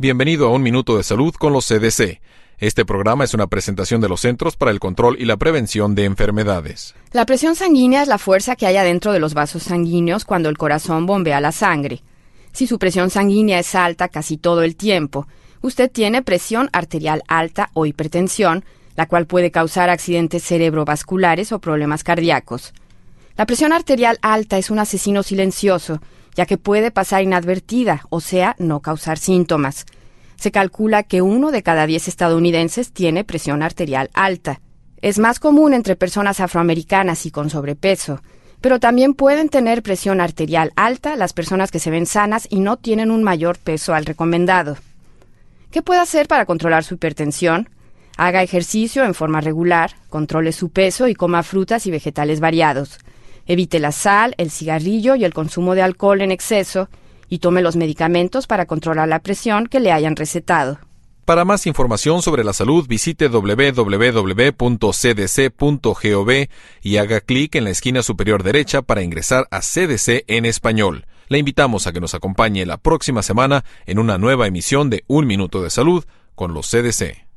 Bienvenido a Un Minuto de Salud con los CDC. Este programa es una presentación de los Centros para el Control y la Prevención de Enfermedades. La presión sanguínea es la fuerza que hay adentro de los vasos sanguíneos cuando el corazón bombea la sangre. Si su presión sanguínea es alta casi todo el tiempo, usted tiene presión arterial alta o hipertensión, la cual puede causar accidentes cerebrovasculares o problemas cardíacos. La presión arterial alta es un asesino silencioso ya que puede pasar inadvertida, o sea, no causar síntomas. Se calcula que uno de cada diez estadounidenses tiene presión arterial alta. Es más común entre personas afroamericanas y con sobrepeso, pero también pueden tener presión arterial alta las personas que se ven sanas y no tienen un mayor peso al recomendado. ¿Qué puede hacer para controlar su hipertensión? Haga ejercicio en forma regular, controle su peso y coma frutas y vegetales variados. Evite la sal, el cigarrillo y el consumo de alcohol en exceso y tome los medicamentos para controlar la presión que le hayan recetado. Para más información sobre la salud, visite www.cdc.gov y haga clic en la esquina superior derecha para ingresar a CDC en español. Le invitamos a que nos acompañe la próxima semana en una nueva emisión de Un Minuto de Salud con los CDC.